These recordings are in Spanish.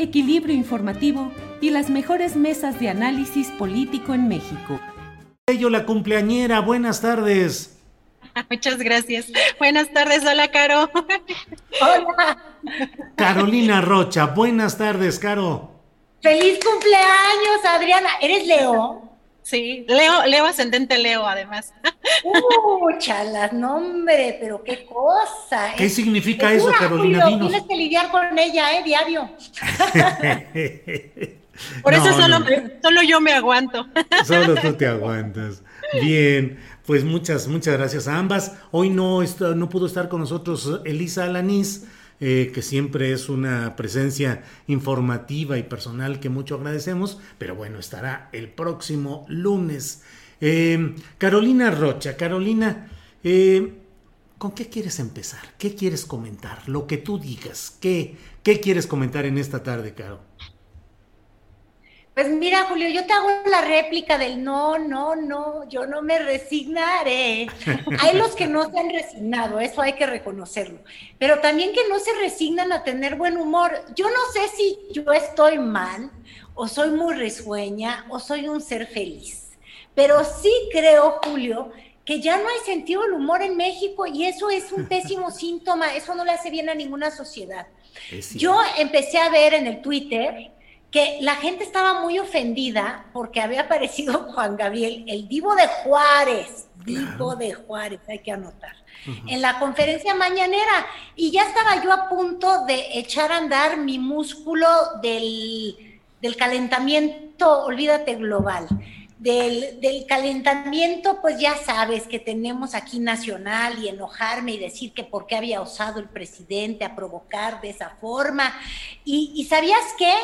equilibrio informativo y las mejores mesas de análisis político en México. Ello la cumpleañera, buenas tardes. Muchas gracias. Buenas tardes, hola Caro. Hola. Carolina Rocha, buenas tardes, Caro. Feliz cumpleaños, Adriana. ¿Eres Leo? Sí, Leo, Leo ascendente Leo, además. Uh, chalas, no hombre, pero qué cosa. ¿Qué significa eso, Carolina? Julio, tienes que lidiar con ella, ¿eh? Diario. Por eso solo, solo yo me aguanto. Solo tú te aguantas. Bien, pues muchas, muchas gracias a ambas. Hoy no, no pudo estar con nosotros Elisa Alanís, eh, que siempre es una presencia informativa y personal que mucho agradecemos, pero bueno, estará el próximo lunes. Eh, Carolina Rocha, Carolina, eh, ¿con qué quieres empezar? ¿Qué quieres comentar? Lo que tú digas. ¿Qué, qué quieres comentar en esta tarde, Caro? Pues mira, Julio, yo te hago la réplica del no, no, no, yo no me resignaré. Hay los que no se han resignado, eso hay que reconocerlo, pero también que no se resignan a tener buen humor. Yo no sé si yo estoy mal, o soy muy risueña, o soy un ser feliz, pero sí creo, Julio, que ya no hay sentido del humor en México y eso es un pésimo síntoma, eso no le hace bien a ninguna sociedad. Yo empecé a ver en el Twitter que la gente estaba muy ofendida porque había aparecido Juan Gabriel, el divo de Juárez, divo de Juárez, hay que anotar, en la conferencia mañanera. Y ya estaba yo a punto de echar a andar mi músculo del, calentamiento, olvídate global. Del, del, calentamiento, pues ya sabes que tenemos aquí nacional y enojarme y decir que por qué había osado el presidente a provocar de esa forma. Y, y ¿sabías qué?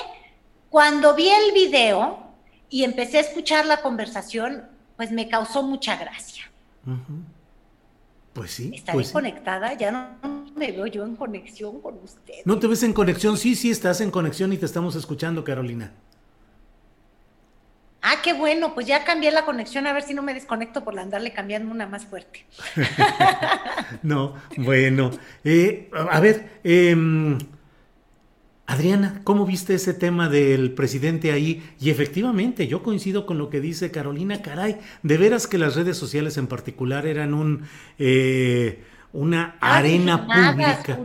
Cuando vi el video y empecé a escuchar la conversación, pues me causó mucha gracia. Pues sí. Estaré pues conectada, ya no me veo yo en conexión con usted. ¿No te ves en conexión? Sí, sí, estás en conexión y te estamos escuchando, Carolina. Ah, qué bueno, pues ya cambié la conexión, a ver si no me desconecto por andarle cambiando una más fuerte. no, bueno. Eh, a ver, eh, Adriana, ¿cómo viste ese tema del presidente ahí? Y efectivamente, yo coincido con lo que dice Carolina, caray, de veras que las redes sociales en particular eran un... Eh, una arena pública.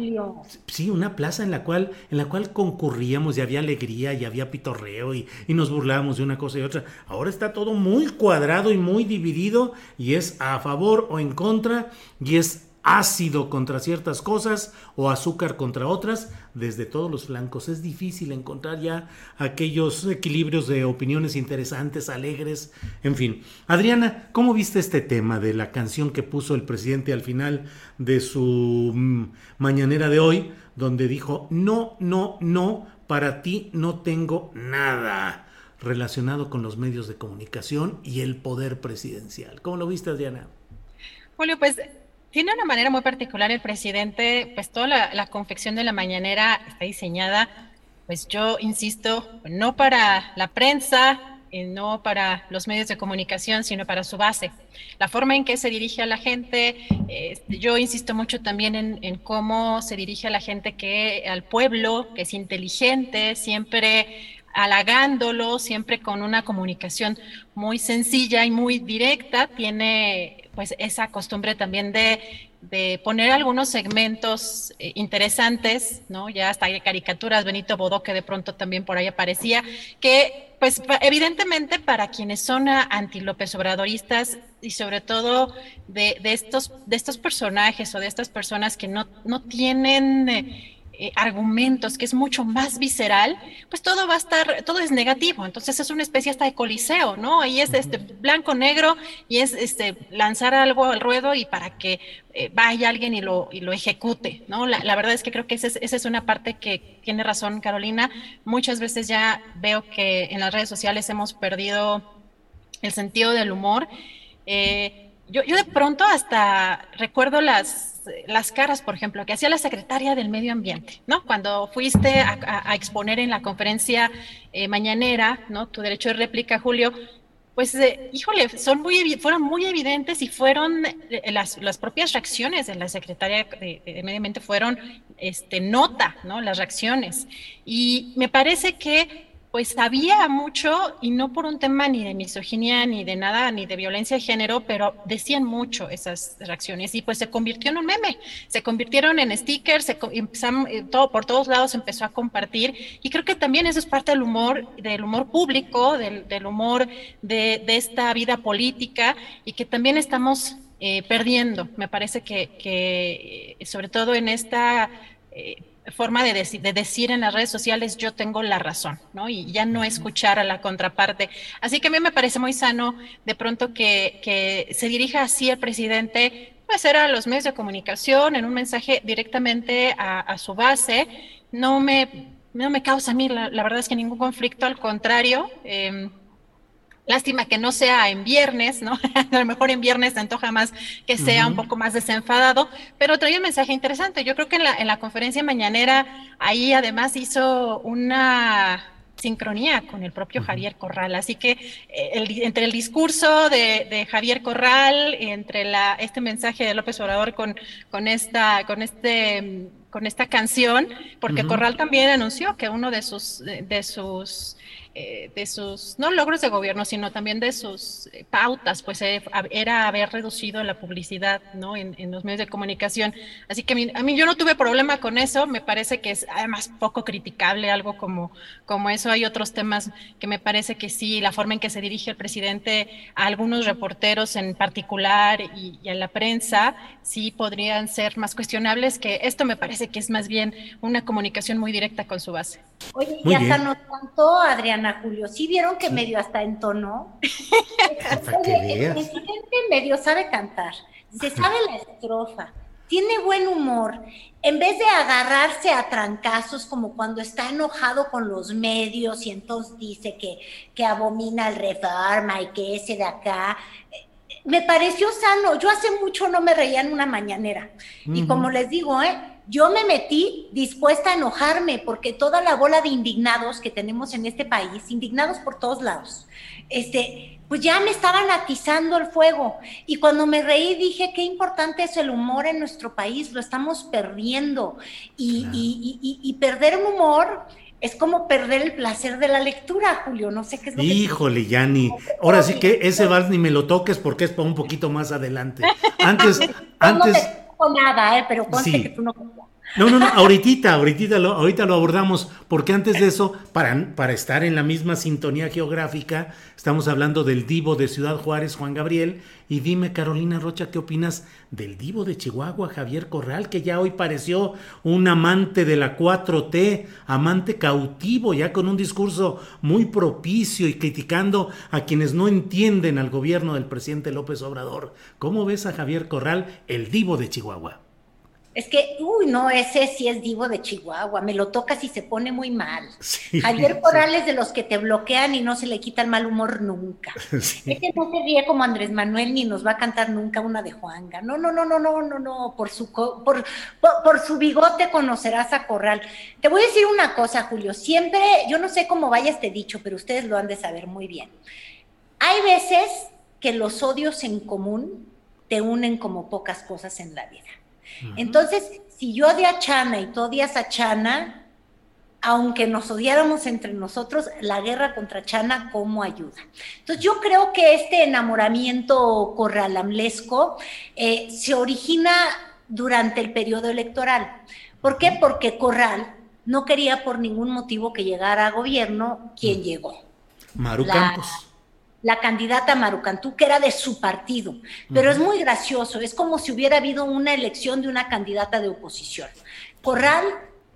Sí, una plaza en la cual, en la cual concurríamos y había alegría y había pitorreo y, y, nos burlábamos de una cosa y otra. Ahora está todo muy cuadrado y muy dividido y es a favor o en contra y es ácido contra ciertas cosas o azúcar contra otras desde todos los flancos. Es difícil encontrar ya aquellos equilibrios de opiniones interesantes, alegres, en fin. Adriana, ¿cómo viste este tema de la canción que puso el presidente al final de su mm, mañanera de hoy, donde dijo, no, no, no, para ti no tengo nada relacionado con los medios de comunicación y el poder presidencial? ¿Cómo lo viste, Adriana? Julio, pues tiene una manera muy particular el presidente, pues toda la, confección de la mañanera está diseñada, pues yo insisto, no para la prensa, eh, no para los medios de comunicación, sino para su base. La forma en que se dirige a la gente, eh, yo insisto mucho también en, en, cómo se dirige a la gente que al pueblo, que es inteligente, siempre halagándolo, siempre con una comunicación muy sencilla y muy directa, tiene pues esa costumbre también de de poner algunos segmentos eh, interesantes, ¿no? Ya hasta hay caricaturas, Benito Bodó, que de pronto también por ahí aparecía, que pues evidentemente para quienes son anti-López Obradoristas y sobre todo de, de, estos, de estos personajes o de estas personas que no, no tienen... Eh, eh, argumentos, que es mucho más visceral, pues todo va a estar, todo es negativo. Entonces es una especie hasta de coliseo, ¿no? Ahí es este blanco, negro, y es este lanzar algo al ruedo y para que eh, vaya alguien y lo, y lo ejecute, ¿no? La, verdad es que creo que esa es, una parte que tiene razón Carolina. Muchas veces ya veo que en las redes sociales hemos perdido el sentido del humor. Eh, yo, yo de pronto hasta recuerdo las las caras, por ejemplo, que hacía la secretaria del Medio Ambiente, ¿no? Cuando fuiste a, exponer en la conferencia eh, mañanera, ¿no? Tu derecho de réplica, Julio, pues, eh, híjole, son muy, fueron muy evidentes y fueron eh, las, las, propias reacciones de la secretaria de, de, Medio Ambiente fueron este, nota, ¿no? Las reacciones. Y me parece que pues sabía mucho y no por un tema ni de misoginia ni de nada, ni de violencia de género, pero decían mucho esas reacciones y pues se convirtió en un meme, se convirtieron en stickers, se eh, todo, por todos lados empezó a compartir y creo que también eso es parte del humor, del humor público, del, humor de, esta vida política y que también estamos eh, perdiendo. Me parece que, eh, sobre todo en esta forma de, de, decir en las redes sociales yo tengo la razón, ¿no? Y ya no escuchar a la contraparte. Así que a mí me parece muy sano de pronto que, que se dirija así el presidente, pues era a los medios de comunicación, en un mensaje directamente a, su base. No me, no me causa a mí, la, verdad es que ningún conflicto, al contrario. Eh, Lástima que no sea en viernes, ¿no? a lo mejor en viernes te antoja más que sea un poco más desenfadado, pero trae un mensaje interesante. Yo creo que en la, en la conferencia mañanera ahí además hizo una sincronía con el propio Javier Corral. Así que eh, entre el discurso de, Javier Corral, entre la, este mensaje de López Obrador con, con, esta, con, este, con esta canción, porque Corral también anunció que uno de sus, de sus eh, de sus, no logros de gobierno, sino también de sus eh, pautas, pues eh, era haber reducido la publicidad ¿no? En, los medios de comunicación. Así que a mí, yo no tuve problema con eso, me parece que es además poco criticable algo como, como eso. Hay otros temas que me parece que sí, la forma en que se dirige el presidente a algunos reporteros en particular y, a la prensa, sí podrían ser más cuestionables, que esto me parece que es más bien una comunicación muy directa con su base. Oye, y hasta no tanto, Adriana Julio, ¿sí vieron que medio hasta entonó? Oye, el presidente medio sabe cantar, se sabe la estrofa, tiene buen humor. En vez de agarrarse a trancazos como cuando está enojado con los medios y entonces dice que, que abomina el reforma y que ese de acá, me pareció sano. Yo hace mucho no me reía en una mañanera. Y como les digo, ¿eh? Yo me metí dispuesta a enojarme porque toda la bola de indignados que tenemos en este país, indignados por todos lados, este, pues ya me estaban atizando el fuego. Y cuando me reí dije, qué importante es el humor en nuestro país, lo estamos perdiendo. Y, y, y, perder un humor es como perder el placer de la lectura, Julio. No sé qué es lo Híjole, Yanni. Ahora sí que ese vals ni me lo toques porque es para un poquito más adelante. Antes, antes nada, ¿eh? pero conste que tú no no, no, no, ahorita, ahorita lo, ahorita lo abordamos, porque antes de eso, para, para estar en la misma sintonía geográfica, estamos hablando del divo de Ciudad Juárez, Juan Gabriel, y dime, Carolina Rocha, ¿qué opinas del divo de Chihuahua, Javier Corral, que ya hoy pareció un amante de la 4T, amante cautivo, ya con un discurso muy propicio y criticando a quienes no entienden al gobierno del presidente López Obrador? ¿Cómo ves a Javier Corral, el divo de Chihuahua? Es que, uy, no, ese sí es divo de Chihuahua, me lo tocas y se pone muy mal. Javier Corral es de los que te bloquean y no se le quita el mal humor nunca. Sí. Ese no se ríe como Andrés Manuel ni nos va a cantar nunca una de Juanga. No, no, no, no, no, no, no, por su, por, por, por su bigote conocerás a Corral. Te voy a decir una cosa, Julio, siempre, yo no sé cómo vaya este dicho, pero ustedes lo han de saber muy bien. Hay veces que los odios en común te unen como pocas cosas en la vida. Entonces, si yo odio a Chana y tú odias a Chana, aunque nos odiáramos entre nosotros, la guerra contra Chana, ¿cómo ayuda? Entonces, yo creo que este enamoramiento corralamlesco eh, se origina durante el periodo electoral. ¿Por qué? Porque Corral no quería por ningún motivo que llegara a gobierno quien llegó. Maru Campos la candidata Marucantú, que era de su partido. Pero es muy gracioso, es como si hubiera habido una elección de una candidata de oposición. Corral,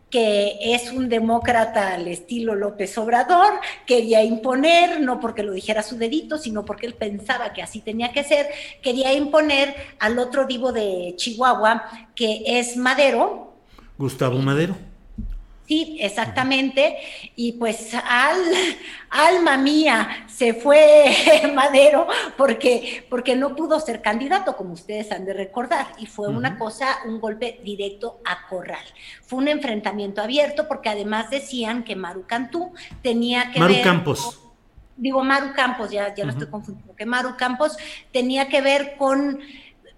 que es un demócrata al estilo López Obrador, quería imponer, no porque lo dijera su dedito, sino porque él pensaba que así tenía que ser, quería imponer al otro divo de Chihuahua, que es Madero. Gustavo Madero Sí, exactamente. Y pues al, alma mía, se fue Madero porque, porque no pudo ser candidato, como ustedes han de recordar. Y fue una cosa, un golpe directo a Corral. Fue un enfrentamiento abierto porque además decían que Maru Cantú tenía que Maru Campos. digo Maru Campos, ya, ya lo estoy confundiendo, que Maru Campos tenía que ver con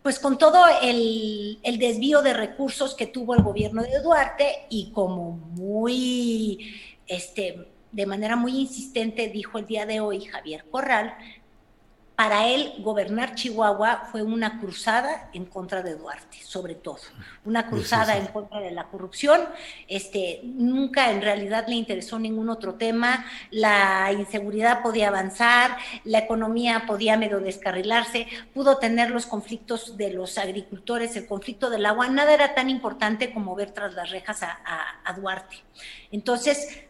pues con todo el, desvío de recursos que tuvo el gobierno de Duarte y como muy, este, de manera muy insistente dijo el día de hoy Javier Corral, para él gobernar Chihuahua fue una cruzada en contra de Duarte, sobre todo, una cruzada en contra de la corrupción. Este, nunca en realidad le interesó ningún otro tema, la inseguridad podía avanzar, la economía podía medio descarrilarse, pudo tener los conflictos de los agricultores, el conflicto del agua, nada era tan importante como ver tras las rejas a, a Duarte. Entonces,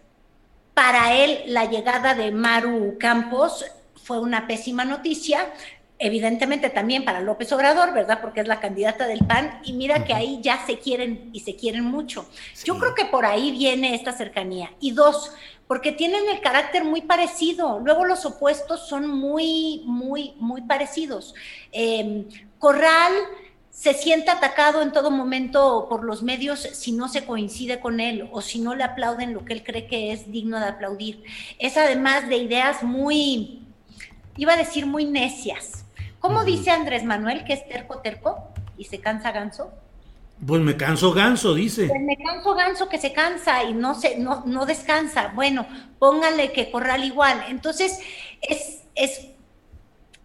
para él la llegada de Maru Campos fue una pésima noticia, evidentemente también para López Obrador, ¿verdad? Porque es la candidata del PAN y mira que ahí ya se quieren y se quieren mucho. Yo creo que por ahí viene esta cercanía. Y dos, porque tienen el carácter muy parecido. Luego los opuestos son muy, muy, muy parecidos. Em, Corral se siente atacado en todo momento por los medios si no se coincide con él o si no le aplauden lo que él cree que es digno de aplaudir. Es además de ideas muy iba a decir muy necias. ¿Cómo dice Andrés Manuel que es terco terco y se cansa ganso? Pues me canso ganso, dice. Pues me canso ganso que se cansa y no se, no, no descansa. Bueno, pónganle que corral igual. Entonces, es, es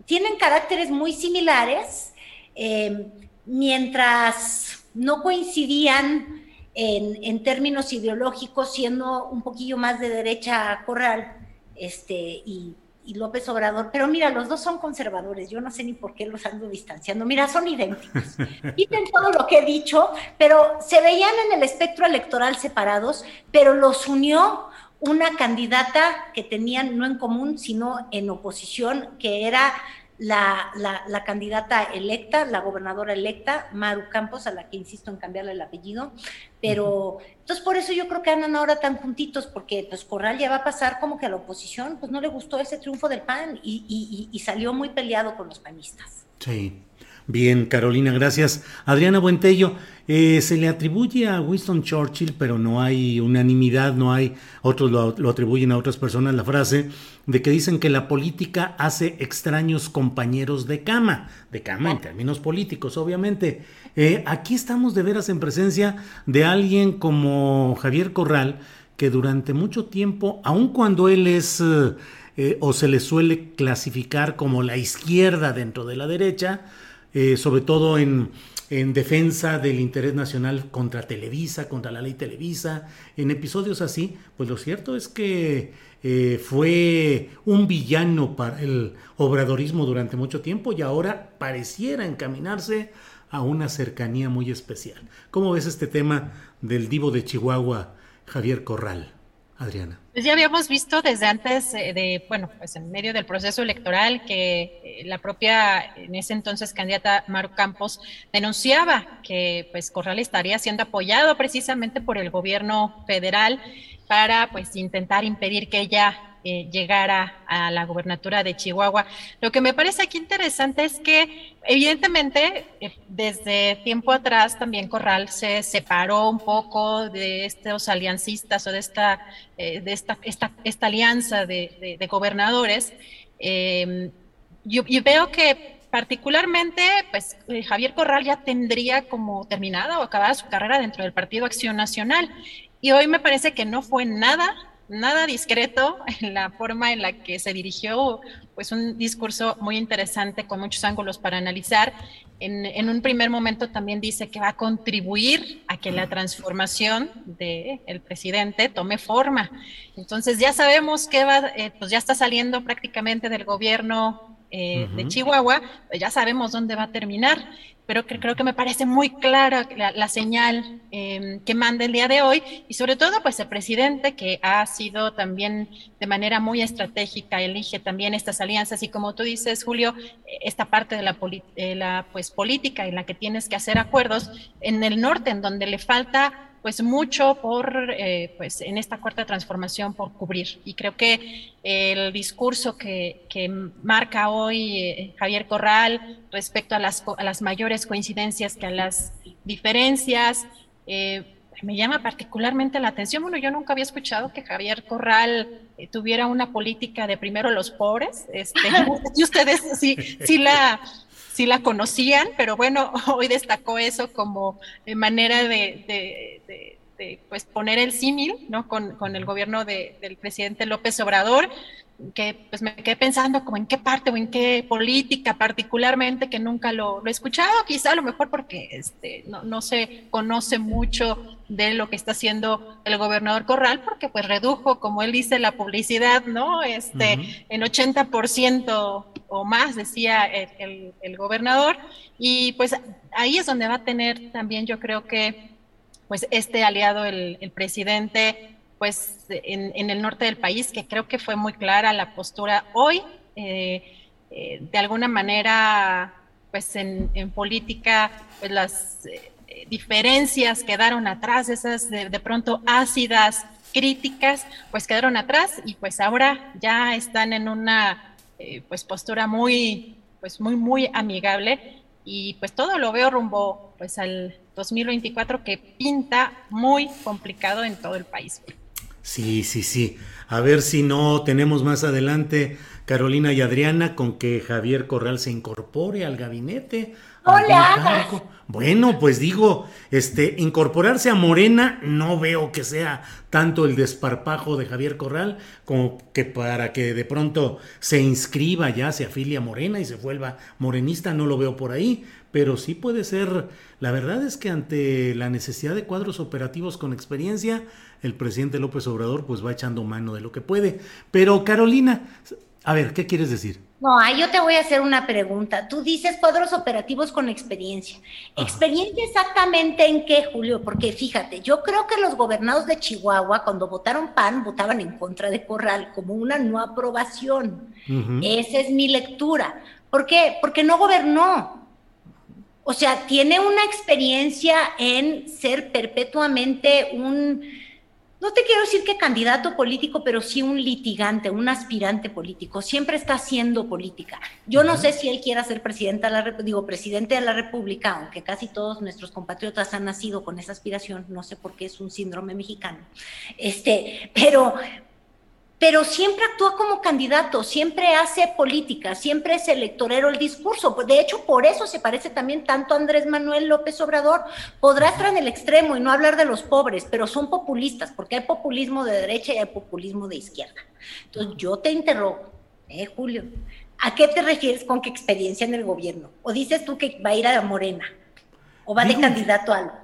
tienen caracteres muy similares, eh, mientras no coincidían en, en, términos ideológicos, siendo un poquillo más de derecha corral, este, y y López Obrador, pero mira, los dos son conservadores, yo no sé ni por qué los ando distanciando, mira, son idénticos. Dicen todo lo que he dicho, pero se veían en el espectro electoral separados, pero los unió una candidata que tenían no en común, sino en oposición, que era la, la, candidata electa, la gobernadora electa, Maru Campos, a la que insisto en cambiarle el apellido, pero entonces por eso yo creo que andan ahora tan juntitos, porque pues Corral ya va a pasar como que a la oposición, pues no le gustó ese triunfo del PAN y, y, y salió muy peleado con los panistas. Sí. Bien, Carolina, gracias. Adriana Buentello, eh, se le atribuye a Winston Churchill, pero no hay unanimidad, no hay, otros lo, atribuyen a otras personas la frase de que dicen que la política hace extraños compañeros de cama, de cama en términos políticos, obviamente. Eh, aquí estamos de veras en presencia de alguien como Javier Corral, que durante mucho tiempo, aun cuando él es... Eh, o se le suele clasificar como la izquierda dentro de la derecha, eh, sobre todo en, defensa del interés nacional contra Televisa, contra la ley Televisa, en episodios así, pues lo cierto es que eh, fue un villano para el obradorismo durante mucho tiempo y ahora pareciera encaminarse a una cercanía muy especial. ¿Cómo ves este tema del divo de Chihuahua, Javier Corral? Adriana. Pues ya habíamos visto desde antes eh, de, bueno, pues en medio del proceso electoral que eh, la propia, en ese entonces candidata Maru Campos, denunciaba que pues Corral estaría siendo apoyado precisamente por el gobierno federal para pues intentar impedir que ella eh, llegara a la gubernatura de Chihuahua. Lo que me parece aquí interesante es que evidentemente eh, desde tiempo atrás también Corral se separó un poco de estos aliancistas o de esta, eh, de esta, esta, esta alianza de, gobernadores. yo, yo veo que particularmente, pues Javier Corral ya tendría como terminada o acabada su carrera dentro del Partido Acción Nacional. Y hoy me parece que no fue nada nada discreto en la forma en la que se dirigió, pues un discurso muy interesante con muchos ángulos para analizar. En, un primer momento también dice que va a contribuir a que la transformación del presidente tome forma. Entonces ya sabemos que va, eh, pues ya está saliendo prácticamente del gobierno eh, de Chihuahua, pues ya sabemos dónde va a terminar pero que creo que me parece muy clara la, señal em, que manda el día de hoy y sobre todo pues el presidente que ha sido también de manera muy estratégica, elige también estas alianzas y como tú dices Julio, esta parte de la, la pues política en la que tienes que hacer acuerdos en el norte en donde le falta pues mucho por, eh, pues en esta cuarta transformación por cubrir. Y creo que el discurso que, que marca hoy eh, Javier Corral respecto a las, a las mayores coincidencias que a las diferencias, eh, me llama particularmente la atención. Bueno, yo nunca había escuchado que Javier Corral tuviera una política de primero los pobres. Este, y ustedes sí, sí la sí la conocían, pero bueno, hoy destacó eso como manera de, pues poner el símil, ¿no? Con, el gobierno del presidente López Obrador, que pues me quedé pensando como en qué parte o en qué política particularmente que nunca lo, he escuchado, quizá a lo mejor porque este, no, se conoce mucho de lo que está haciendo el gobernador Corral, porque pues redujo, como él dice, la publicidad, ¿no? Este, en 80% o más, decía el, el, gobernador, y pues ahí es donde va a tener también yo creo que pues este aliado, el, el presidente, pues en, el norte del país, que creo que fue muy clara la postura hoy, eh, eh, de alguna manera, pues en, política, pues las eh, diferencias quedaron atrás, esas de, pronto ácidas críticas, pues quedaron atrás y pues ahora ya están en una pues postura muy, pues muy, muy amigable y pues todo lo veo rumbo pues al 2024 que pinta muy complicado en todo el país. Sí, sí, sí. A ver si no tenemos más adelante, Carolina y Adriana, con que Javier Corral se incorpore al gabinete. Hola. Bueno, pues digo, este, incorporarse a Morena no veo que sea tanto el desparpajo de Javier Corral como que para que de pronto se inscriba ya, se afilia a Morena y se vuelva morenista, no lo veo por ahí, pero sí puede ser, la verdad es que ante la necesidad de cuadros operativos con experiencia, el presidente López Obrador pues va echando mano de lo que puede. Pero Carolina, a ver, ¿qué quieres decir? No, ahí yo te voy a hacer una pregunta. Tú dices cuadros operativos con experiencia. ¿Experiencia exactamente en qué, Julio? Porque fíjate, yo creo que los gobernados de Chihuahua, cuando votaron PAN, votaban en contra de Corral como una no aprobación. Esa es mi lectura. ¿Por qué? Porque no gobernó. O sea, tiene una experiencia en ser perpetuamente un no te quiero decir que candidato político, pero sí un litigante, un aspirante político. Siempre está haciendo política. Yo no sé si él quiera ser presidente de la, digo, presidente de la República, aunque casi todos nuestros compatriotas han nacido con esa aspiración. No sé por qué es un síndrome mexicano. Este, pero, pero siempre actúa como candidato, siempre hace política, siempre es electorero el discurso. De hecho, por eso se parece también tanto a Andrés Manuel López Obrador. Podrá estar en el extremo y no hablar de los pobres, pero son populistas, porque hay populismo de derecha y hay populismo de izquierda. Entonces, yo te interrogo, ¿eh, Julio? ¿A qué te refieres con qué experiencia en el gobierno? ¿O dices tú que va a ir a Morena? ¿O va de candidato a algo?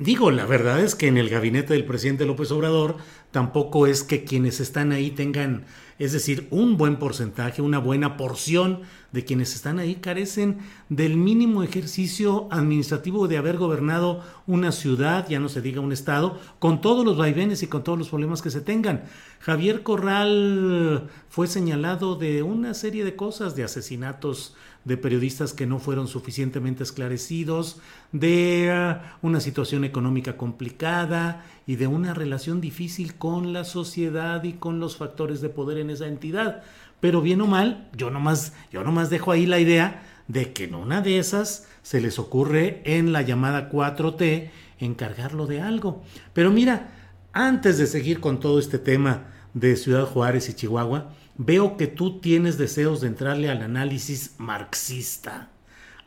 Digo, la verdad es que en el gabinete del presidente López Obrador tampoco es que quienes están ahí tengan, es decir, un buen porcentaje, una buena porción de quienes están ahí carecen del mínimo ejercicio administrativo de haber gobernado una ciudad, ya no se diga un estado, con todos los vaivenes y con todos los problemas que se tengan. Javier Corral fue señalado de una serie de cosas, de asesinatos de periodistas que no fueron suficientemente esclarecidos, de ah, una situación económica complicada y de una relación difícil con la sociedad y con los factores de poder en esa entidad. Pero bien o mal, yo nomás, yo nomás dejo ahí la idea de que en una de esas se les ocurre en la llamada 4T encargarlo de algo. Pero mira, antes de seguir con todo este tema de Ciudad Juárez y Chihuahua, veo que tú tienes deseos de entrarle al análisis marxista,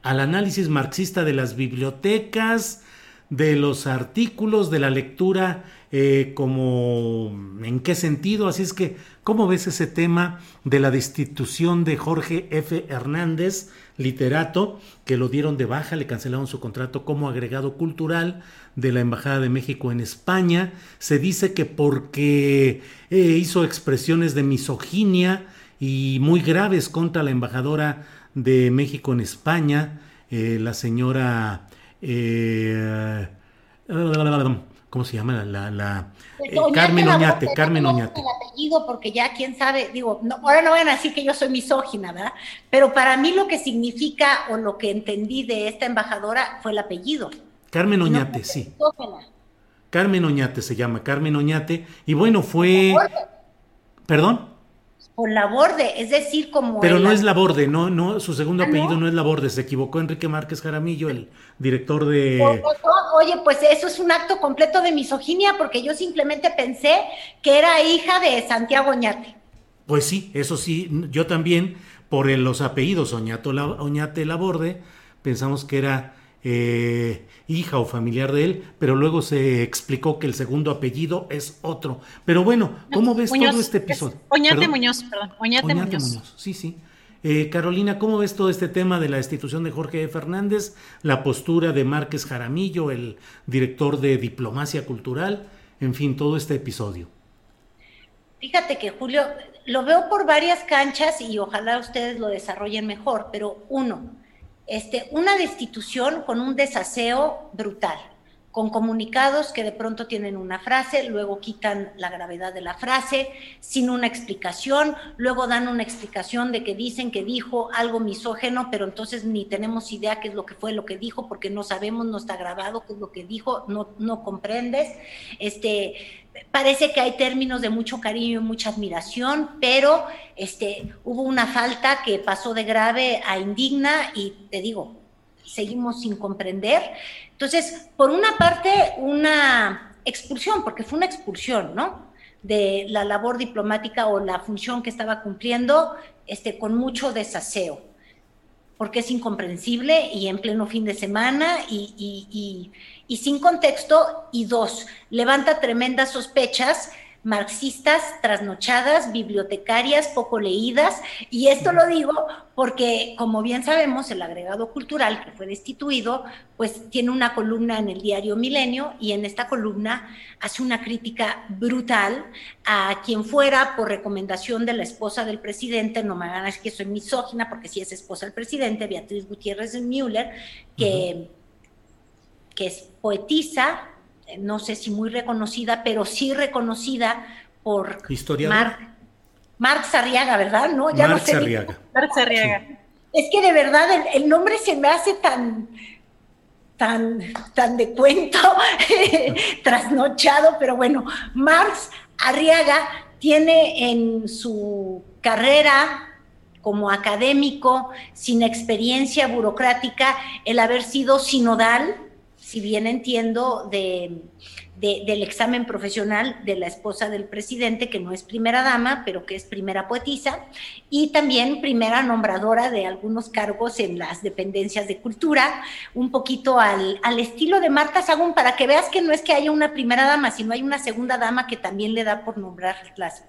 al análisis marxista de las bibliotecas, de los artículos, de la lectura, eh, como en qué sentido. Así es que, ¿cómo ves ese tema de la destitución de Jorge F. Hernández, literato, que lo dieron de baja, le cancelaron su contrato como agregado cultural de la Embajada de México en España? Se dice que porque eh, hizo expresiones de misoginia y muy graves contra la embajadora de México en España, eh, la señora... Eh, ¿Cómo se llama? La, la Pues, eh, Carmen Oñate, Oñate, Carmen Oñate. El apellido, porque ya quién sabe, digo, no, ahora no van a decir que yo soy misógina, ¿verdad? Pero para mí lo que significa o lo que entendí de esta embajadora fue el apellido. Carmen Oñate, sí. misógina. Carmen Oñate se llama, Carmen Oñate. Y bueno, fue... ¿Perdón? Por la borde, es decir, como. Pero el- no es Laborde, no, no, su segundo Ah, apellido ¿no? no es Laborde, se equivocó Enrique Márquez Jaramillo, el director de... O- o- Oye, pues eso es un acto completo de misoginia, porque yo simplemente pensé que era hija de Santiago Oñate. Pues sí, eso sí, yo también, por el- los apellidos Oñato, La- Oñate Laborde, pensamos que era eh, hija o familiar de él, pero luego se explicó que el segundo apellido es otro. Pero bueno, ¿cómo ves Muñoz, todo este es episodio? Oñate ¿Perdón? Muñoz, perdón. Oñate, Oñate Muñoz. Muñoz, sí, sí. Eh, Carolina, ¿cómo ves todo este tema de la destitución de Jorge E. Fernández, la postura de Márquez Jaramillo, el director de Diplomacia Cultural, en fin, todo este episodio? Fíjate que Julio, lo veo por varias canchas y ojalá ustedes lo desarrollen mejor, pero uno, este, una destitución con un desaseo brutal, con comunicados que de pronto tienen una frase, luego quitan la gravedad de la frase, sin una explicación, luego dan una explicación de que dicen que dijo algo misógeno, pero entonces ni tenemos idea qué es lo que fue lo que dijo, porque no sabemos, no está grabado qué es lo que dijo, no, no comprendes. Este, parece que hay términos de mucho cariño y mucha admiración, pero este, hubo una falta que pasó de grave a indigna y te digo, seguimos sin comprender. Entonces, por una parte, una expulsión, porque fue una expulsión, ¿no? De la labor diplomática o la función que estaba cumpliendo este, con mucho desaseo, porque es incomprensible y en pleno fin de semana y, y- y- y sin contexto. Y dos, levanta tremendas sospechas marxistas, trasnochadas, bibliotecarias, poco leídas. Y esto lo digo porque, como bien sabemos, el agregado cultural que fue destituido, pues tiene una columna en el diario Milenio y en esta columna hace una crítica brutal a quien fuera por recomendación de la esposa del presidente, no me van a decir que soy misógina porque sí es esposa del presidente, Beatriz Gutiérrez Müller, que, que es poetisa, no sé si muy reconocida, pero sí reconocida por. Marc, Marx Arriaga, ¿verdad? No, ya no sé. Arriaga. Es que de verdad el, el nombre se me hace tan, tan, tan de cuento, trasnochado, pero bueno, Marx Arriaga tiene en su carrera como académico, sin experiencia burocrática, el haber sido sinodal, si bien entiendo, de, del examen profesional de la esposa del presidente, que no es primera dama, pero que es primera poetisa, y también primera nombradora de algunos cargos en las dependencias de cultura, un poquito al, al estilo de Marta Sagún, para que veas que no es que haya una primera dama, sino hay una segunda dama que también le da por nombrar las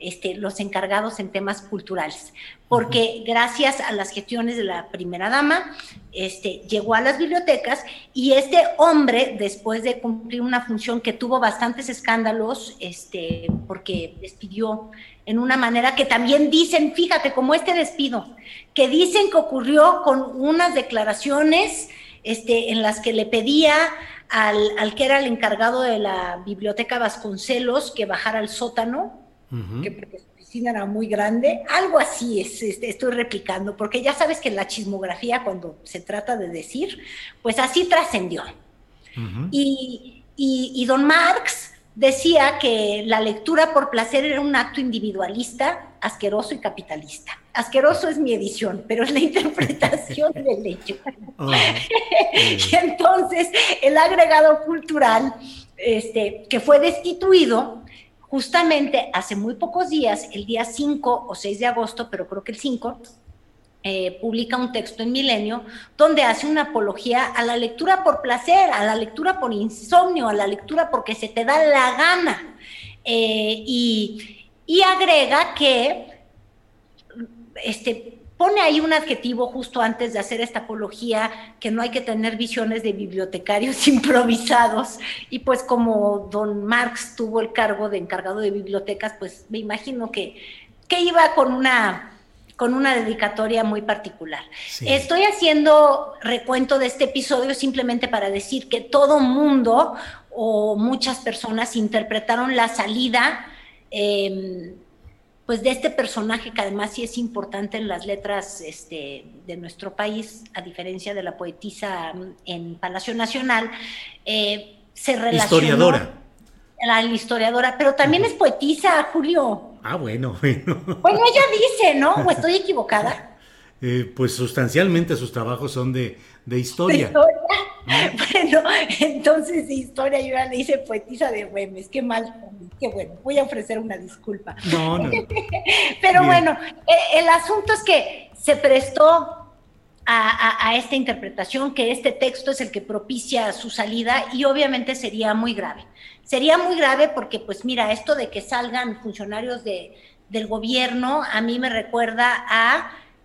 este, los encargados en temas culturales, porque gracias a las gestiones de la primera dama, este, llegó a las bibliotecas y este hombre, después de cumplir una función que tuvo bastantes escándalos, este, porque despidió en una manera que también dicen, fíjate, como este despido, que dicen que ocurrió con unas declaraciones este, en las que le pedía al, al, que era el encargado de la biblioteca Vasconcelos que bajara al sótano que porque su oficina era muy grande, algo así es, este, estoy replicando, porque ya sabes que la chismografía cuando se trata de decir, pues así trascendió. y, y, don Marx decía que la lectura por placer era un acto individualista, asqueroso y capitalista. Asqueroso es mi edición, pero es la interpretación del hecho. y entonces el agregado cultural, este, que fue destituido, justamente hace muy pocos días, el día 5 o 6 de agosto, pero creo que el 5, eh, publica un texto en Milenio donde hace una apología a la lectura por placer, a la lectura por insomnio, a la lectura porque se te da la gana. Eh, y, y, agrega que este, pone ahí un adjetivo justo antes de hacer esta apología, que no hay que tener visiones de bibliotecarios improvisados. Y pues como don Marx tuvo el cargo de encargado de bibliotecas, pues me imagino que, que iba con una, con una dedicatoria muy particular. Estoy haciendo recuento de este episodio simplemente para decir que todo mundo o muchas personas interpretaron la salida. Eh, pues de este personaje que además sí es importante en las letras este, de nuestro país, a diferencia de la poetisa mm, en Palacio Nacional, eh, se relaciona... Historiadora. La, historiadora, pero también es poetisa, Julio. Ah, bueno, bueno. Bueno, ella dice, ¿no? ¿O estoy equivocada? Eh, pues sustancialmente sus trabajos son de, de historia. ¿De historia? Bueno, entonces de historia yo ya le hice poetisa de Güemes, qué mal, qué bueno, voy a ofrecer una disculpa. No, no. Pero bueno, eh, el asunto es que se prestó a, esta interpretación, que este texto es el que propicia su salida y obviamente sería muy grave. Sería muy grave porque, pues mira, esto de que salgan funcionarios de, del gobierno a mí me recuerda a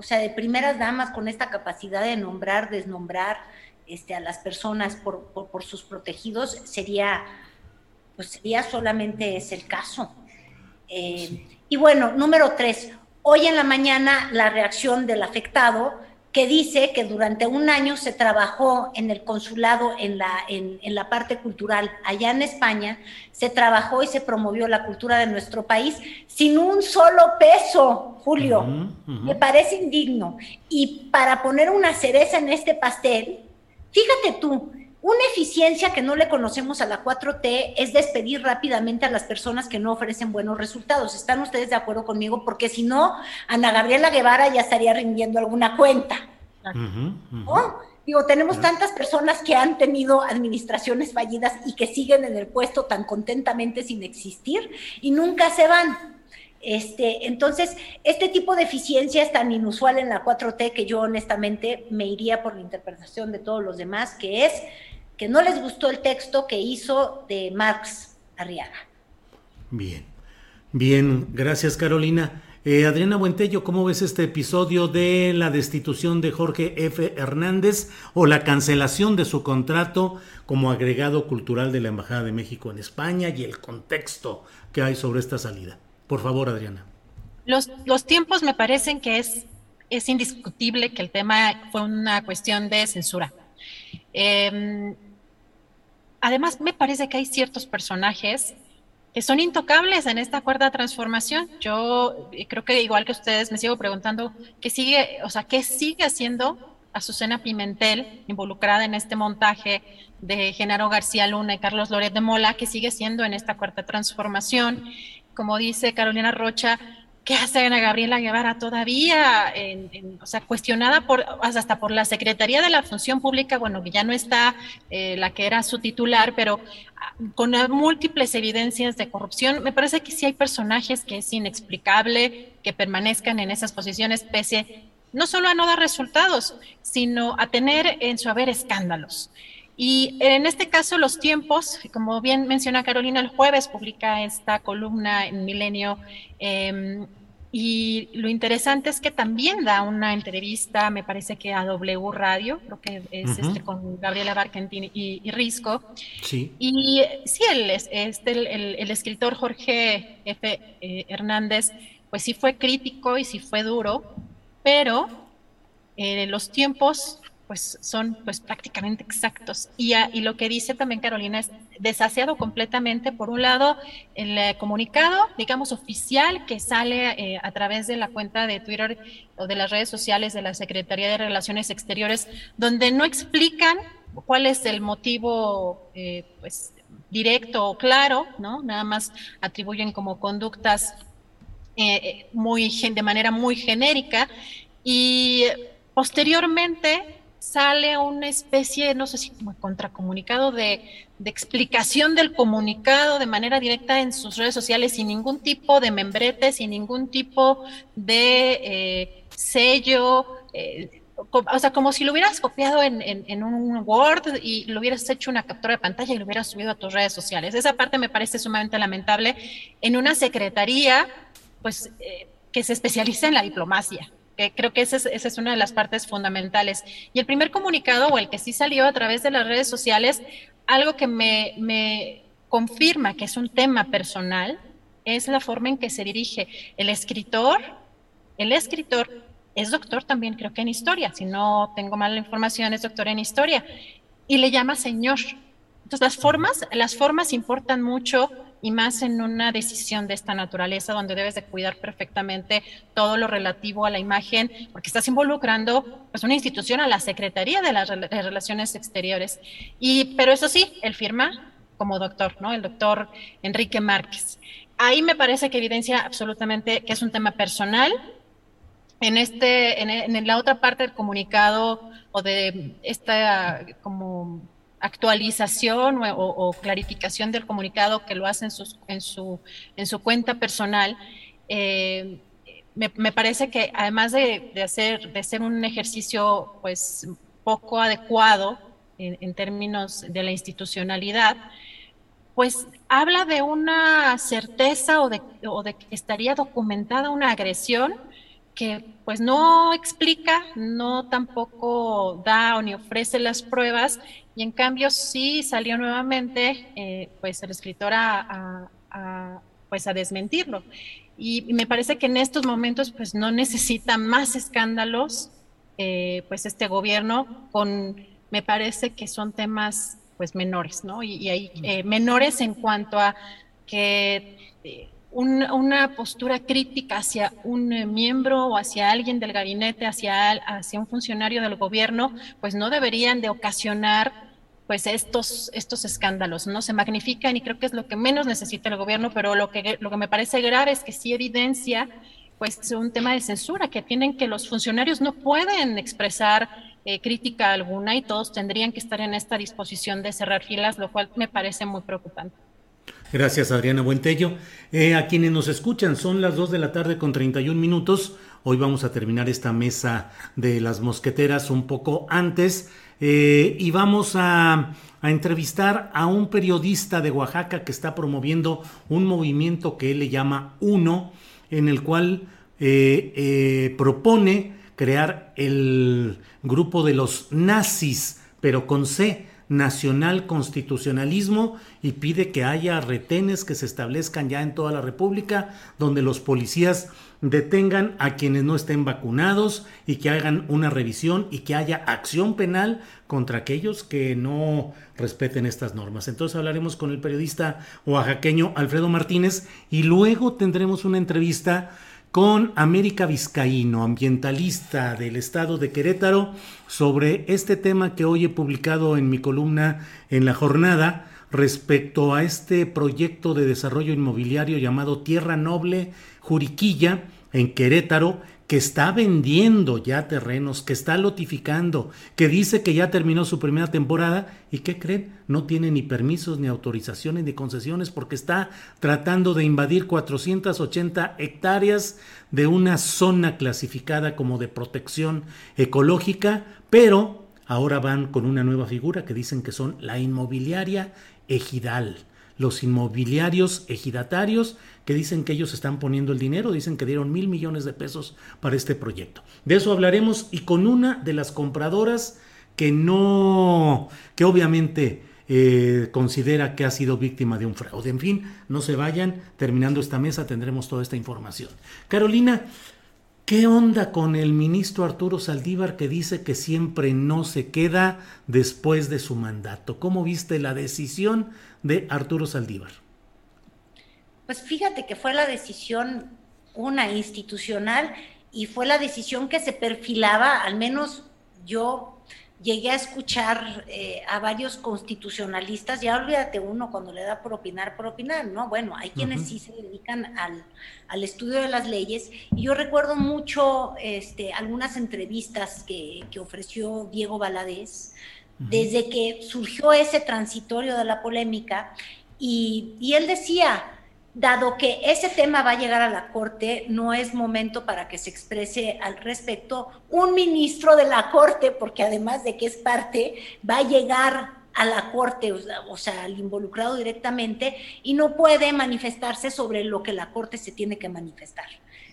O sea, de primeras damas con esta capacidad de nombrar, desnombrar este, a las personas por, por, sus protegidos, sería, pues sería solamente es el caso. Eh, y bueno, número tres, hoy en la mañana la reacción del afectado que dice que durante un año se trabajó en el consulado, en la, en, la parte cultural allá en España, se trabajó y se promovió la cultura de nuestro país sin un solo peso, Julio. Me parece indigno. Y para poner una cereza en este pastel, fíjate tú, una eficiencia que no le conocemos a la 4T es despedir rápidamente a las personas que no ofrecen buenos resultados. ¿Están ustedes de acuerdo conmigo? Porque si no, Ana Gabriela Guevara ya estaría rindiendo alguna cuenta. Digo, tenemos tantas personas que han tenido administraciones fallidas y que siguen en el puesto tan contentamente sin existir y nunca se van. Este, entonces, este tipo de eficiencia es tan inusual en la 4T que yo honestamente me iría por la interpretación de todos los demás, que es que no les gustó el texto que hizo de Marx Arriaga. Bien, bien, gracias Carolina. Eh, Adriana Buentello, ¿cómo ves este episodio de la destitución de Jorge F. Hernández o la cancelación de su contrato como agregado cultural de la Embajada de México en España y el contexto que hay sobre esta salida? Por favor, Adriana. Los, tiempos me parecen que es, indiscutible que el tema fue una cuestión de censura. Em, además, me parece que hay ciertos personajes que son intocables en esta cuarta transformación. Yo creo que igual que ustedes me sigo preguntando qué sigue, o sea, qué sigue haciendo Azucena Pimentel involucrada en este montaje de Genaro García Luna y Carlos Loret de Mola, que sigue siendo en esta cuarta transformación. Como dice Carolina Rocha, ¿qué hace Ana Gabriela Guevara todavía? o sea, cuestionada por, hasta por la Secretaría de la Función Pública, bueno, que ya no está eh, la que era su titular, pero ah, con múltiples evidencias de corrupción, me parece que sí hay personajes que es inexplicable que permanezcan en esas posiciones pese no solo a no dar resultados, sino a tener en su haber escándalos. Y en este caso los tiempos, como bien menciona Carolina, el jueves publica esta columna en Milenio em, y lo interesante es que también da una entrevista, me parece que a W Radio, creo que es este, con Gabriela Barkentin y, Risco. Sí. Y sí, el, este, el, escritor Jorge F. Eh, Hernández, pues sí fue crítico y sí fue duro, pero eh, los tiempos pues son pues prácticamente exactos. Y, y, lo que dice también Carolina es desaseado completamente, por un lado, el eh, comunicado, digamos, oficial que sale eh, a través de la cuenta de Twitter o de las redes sociales de la Secretaría de Relaciones Exteriores, donde no explican cuál es el motivo, eh, pues, directo o claro, ¿no? Nada más atribuyen como conductas muy, de manera muy genérica y posteriormente sale una especie, no sé si como contracomunicado, de, explicación del comunicado de manera directa en sus redes sociales sin ningún tipo de membrete, sin ningún tipo de eh, sello. Eh, o sea, como si lo hubieras copiado en, en, un Word y lo hubieras hecho una captura de pantalla y lo hubieras subido a tus redes sociales. Esa parte me parece sumamente lamentable en una secretaría, pues, eh, que se especializa en la diplomacia creo que esa es, una de las partes fundamentales. Y el primer comunicado, o el que sí salió a través de las redes sociales, algo que me, me confirma que es un tema personal, es la forma en que se dirige el escritor. El escritor es doctor también, creo que en historia, si no tengo mala información, es doctor en historia, y le llama señor. Entonces, las formas, las formas importan mucho y más en una decisión de esta naturaleza donde debes de cuidar perfectamente todo lo relativo a la imagen, porque estás involucrando pues una institución a la Secretaría de las Relaciones Exteriores. Y pero eso sí, él firma como doctor, ¿no? El doctor Enrique Márquez. Ahí me parece que evidencia absolutamente que es un tema personal. En este en, en la otra parte del comunicado o de esta como actualización o, clarificación del comunicado que lo hace en, en, su, en su cuenta personal, eh, me, parece que además de, hacer, de ser un ejercicio pues poco adecuado en, términos de la institucionalidad, pues habla de una certeza o de, o de que estaría documentada una agresión que pues no explica, no tampoco da o ni ofrece las pruebas y en cambio sí salió nuevamente eh, pues el escritor a, pues a desmentirlo. Y, me parece que en estos momentos pues no necesita más escándalos eh, pues este gobierno con, me parece que son temas pues menores, ¿no? Y, hay eh, menores en cuanto a que una postura crítica hacia un eh, miembro o hacia alguien del gabinete, hacia, hacia un funcionario del gobierno, pues no deberían de ocasionar pues estos, estos escándalos, ¿no? Se magnifican y creo que es lo que menos necesita el gobierno, pero lo que, lo que me parece grave es que sí evidencia pues un tema de censura, que tienen que los funcionarios no pueden expresar eh, crítica alguna y todos tendrían que estar en esta disposición de cerrar filas, lo cual me parece muy preocupante. Gracias, Adriana Buentello. Eh, a quienes nos escuchan, son las 2 de la tarde con 31 minutos. Hoy vamos a terminar esta mesa de las mosqueteras un poco antes eh, y vamos a, entrevistar a un periodista de Oaxaca que está promoviendo un movimiento que él le llama Uno, en el cual eh, propone crear el grupo de los nazis, pero con C nacional constitucionalismo y pide que haya retenes que se establezcan ya en toda la República, donde los policías detengan a quienes no estén vacunados y que hagan una revisión y que haya acción penal contra aquellos que no respeten estas normas. Entonces hablaremos con el periodista oaxaqueño Alfredo Martínez y luego tendremos una entrevista con América Vizcaíno, ambientalista del estado de Querétaro, sobre este tema que hoy he publicado en mi columna en la jornada respecto a este proyecto de desarrollo inmobiliario llamado Tierra Noble Juriquilla en Querétaro, que está vendiendo ya terrenos, que está lotificando, que dice que ya terminó su primera temporada y que creen, no tiene ni permisos, ni autorizaciones, ni concesiones porque está tratando de invadir 480 hectáreas de una zona clasificada como de protección ecológica, pero ahora van con una nueva figura que dicen que son la inmobiliaria ejidal los inmobiliarios ejidatarios que dicen que ellos están poniendo el dinero, dicen que dieron mil millones de pesos para este proyecto. De eso hablaremos y con una de las compradoras que no, que obviamente eh, considera que ha sido víctima de un fraude. En fin, no se vayan, terminando esta mesa tendremos toda esta información. Carolina, ¿Qué onda con el ministro Arturo Saldívar que dice que siempre no se queda después de su mandato? ¿Cómo viste la decisión de Arturo Saldívar? Pues fíjate que fue la decisión una institucional y fue la decisión que se perfilaba, al menos yo llegué a escuchar eh, a varios constitucionalistas, ya olvídate uno cuando le da por opinar, por opinar, ¿no? Bueno, hay quienes sí se dedican al, al, estudio de las leyes, y yo recuerdo mucho este, algunas entrevistas que, que ofreció Diego Valadez, desde que surgió ese transitorio de la polémica, y, y él decía, dado que ese tema va a llegar a la Corte, no es momento para que se exprese al respecto un ministro de la Corte, porque además de que es parte, va a llegar a la Corte, o sea, al involucrado directamente, y no puede manifestarse sobre lo que la Corte se tiene que manifestar.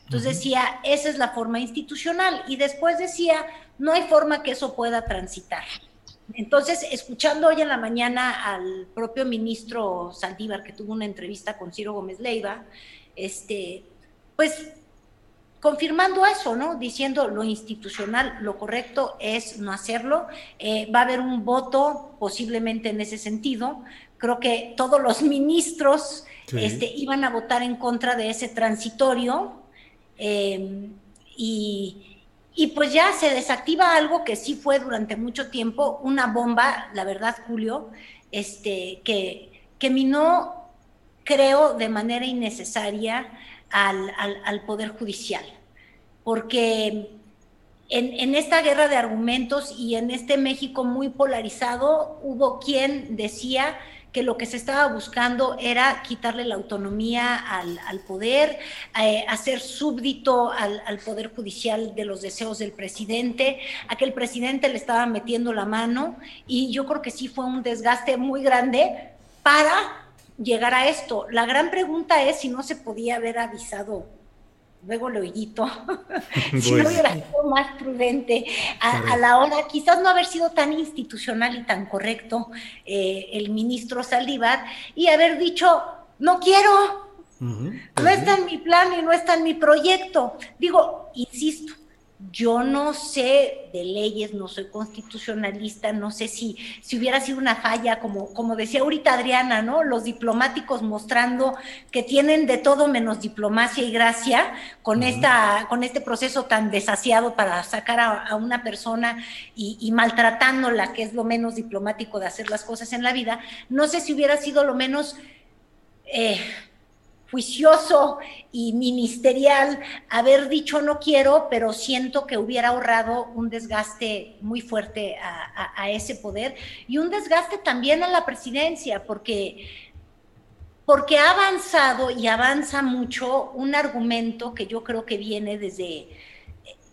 Entonces decía, esa es la forma institucional, y después decía, no hay forma que eso pueda transitar. Entonces, escuchando hoy en la mañana al propio ministro Saldívar, que tuvo una entrevista con Ciro Gómez Leiva, este, pues confirmando eso, ¿no? Diciendo lo institucional, lo correcto es no hacerlo. Eh, va a haber un voto posiblemente en ese sentido. Creo que todos los ministros este, iban a votar en contra de ese transitorio. Eh, y, y pues ya se desactiva algo que sí fue durante mucho tiempo una bomba, la verdad, Julio, este, que, que minó, creo, de manera innecesaria al, al, Poder Judicial. Porque en, en, esta guerra de argumentos y en este México muy polarizado, hubo quien decía que lo que se estaba buscando era quitarle la autonomía al, poder, eh, hacer súbdito al, al, poder judicial de los deseos del presidente, a que el presidente le estaba metiendo la mano y yo creo que sí fue un desgaste muy grande para llegar a esto. La gran pregunta es si no se podía haber avisado luego lo oído, si no hubiera sido más prudente a, la hora, quizás no haber sido tan institucional y tan correcto eh, el ministro Saldívar y haber dicho, no quiero, no está en mi plan y no está en mi proyecto. Digo, insisto, yo no sé de leyes, no soy constitucionalista, no sé si, si hubiera sido una falla, como, como decía ahorita Adriana, ¿no? Los diplomáticos mostrando que tienen de todo menos diplomacia y gracia con, esta, con este proceso tan desasiado para sacar a, una persona y, maltratándola, que es lo menos diplomático de hacer las cosas en la vida. No sé si hubiera sido lo menos... Eh, juicioso y ministerial haber dicho no quiero, pero siento que hubiera ahorrado un desgaste muy fuerte a, ese poder y un desgaste también a la presidencia, porque porque ha avanzado y avanza mucho un argumento que yo creo que viene desde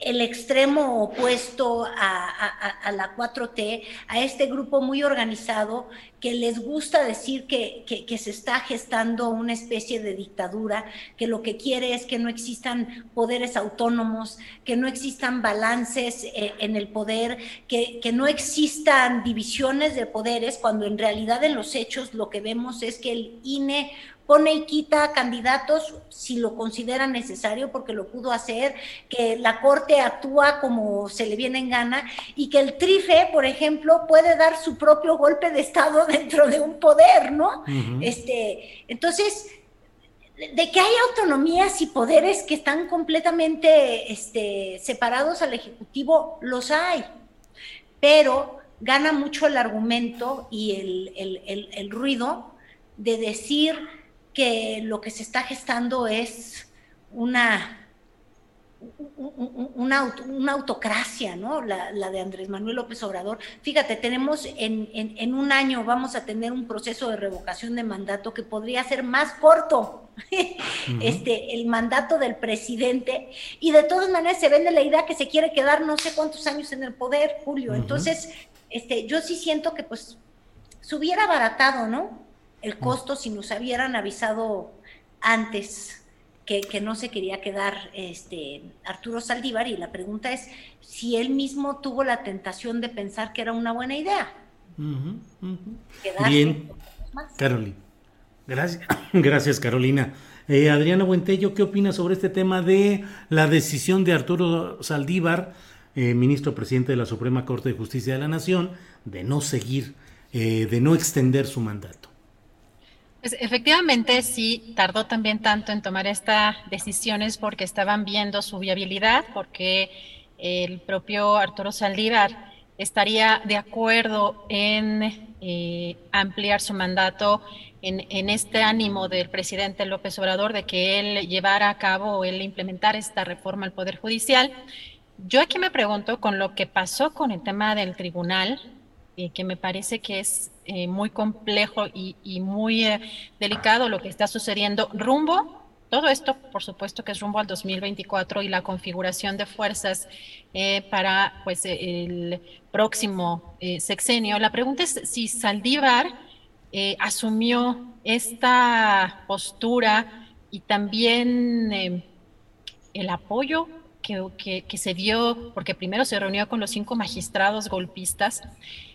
el extremo opuesto a, la 4T, a este grupo muy organizado que les gusta decir que, se está gestando una especie de dictadura, que lo que quiere es que no existan poderes autónomos, que no existan balances eh, en el poder, que, que no existan divisiones de poderes, cuando en realidad en los hechos lo que vemos es que el INE pone y quita candidatos si lo considera necesario, porque lo pudo hacer, que la Corte actúa como se le viene en gana y que el TRIFE, por ejemplo, puede dar su propio golpe de Estado dentro de un poder, ¿no? este, entonces, de que hay autonomías y poderes que están completamente este, separados al Ejecutivo, los hay, pero gana mucho el argumento y el, el ruido de decir que lo que se está gestando es una, una, autocracia, ¿no? La, de Andrés Manuel López Obrador. Fíjate, tenemos en, un año, vamos a tener un proceso de revocación de mandato que podría ser más corto, este, el mandato del presidente, y de todas maneras se vende la idea que se quiere quedar no sé cuántos años en el poder, Julio. Entonces, este, yo sí siento que pues se hubiera abaratado, ¿no? el costo si nos hubieran avisado antes que, no se quería quedar este, Arturo Saldívar y la pregunta es si él mismo tuvo la tentación de pensar que era una buena idea. Bien, Carolina. Gracias, gracias Carolina. Eh, Adriana Buentello, ¿qué opinas sobre este tema de la decisión de Arturo Saldívar, eh, ministro presidente de la Suprema Corte de Justicia de la Nación, de no seguir, eh, de no extender su mandato? Pues efectivamente sí tardó también tanto en tomar estas decisiones porque estaban viendo su viabilidad, porque el propio Arturo Saldívar estaría de acuerdo en eh, ampliar su mandato en, en, este ánimo del presidente López Obrador de que él llevara a cabo o él implementara esta reforma al Poder Judicial. Yo aquí me pregunto con lo que pasó con el tema del tribunal, eh, que me parece que es eh, muy complejo y, muy eh, delicado lo que está sucediendo rumbo. Todo esto, por supuesto, que es rumbo al 2024 y la configuración de fuerzas para pues, el próximo sexenio. La pregunta es si Saldívar asumió esta postura y también el apoyo que, que, se dio, porque primero se reunió con los cinco magistrados golpistas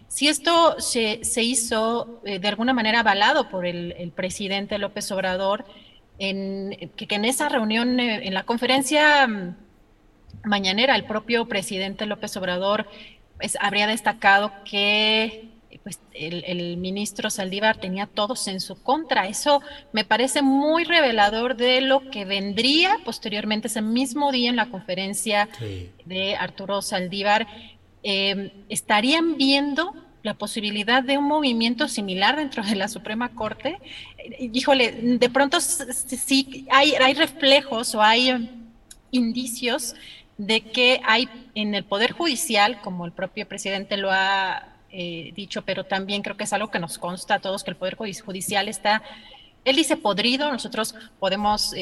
si esto se, hizo eh, de alguna manera avalado por el, presidente López Obrador, en, que, en esa reunión, eh, en la conferencia mm, mañanera, el propio presidente López Obrador pues, habría destacado que pues, el, el, ministro Saldívar tenía todos en su contra. Eso me parece muy revelador de lo que vendría posteriormente ese mismo día en la conferencia de Arturo Saldívar eh, estarían viendo la posibilidad de un movimiento similar dentro de la Suprema Corte. Eh, híjole, de pronto sí hay, hay reflejos o hay indicios de que hay en el Poder Judicial, como el propio presidente lo ha eh, dicho, pero también creo que es algo que nos consta a todos, que el Poder Judicial está, él dice podrido, nosotros podemos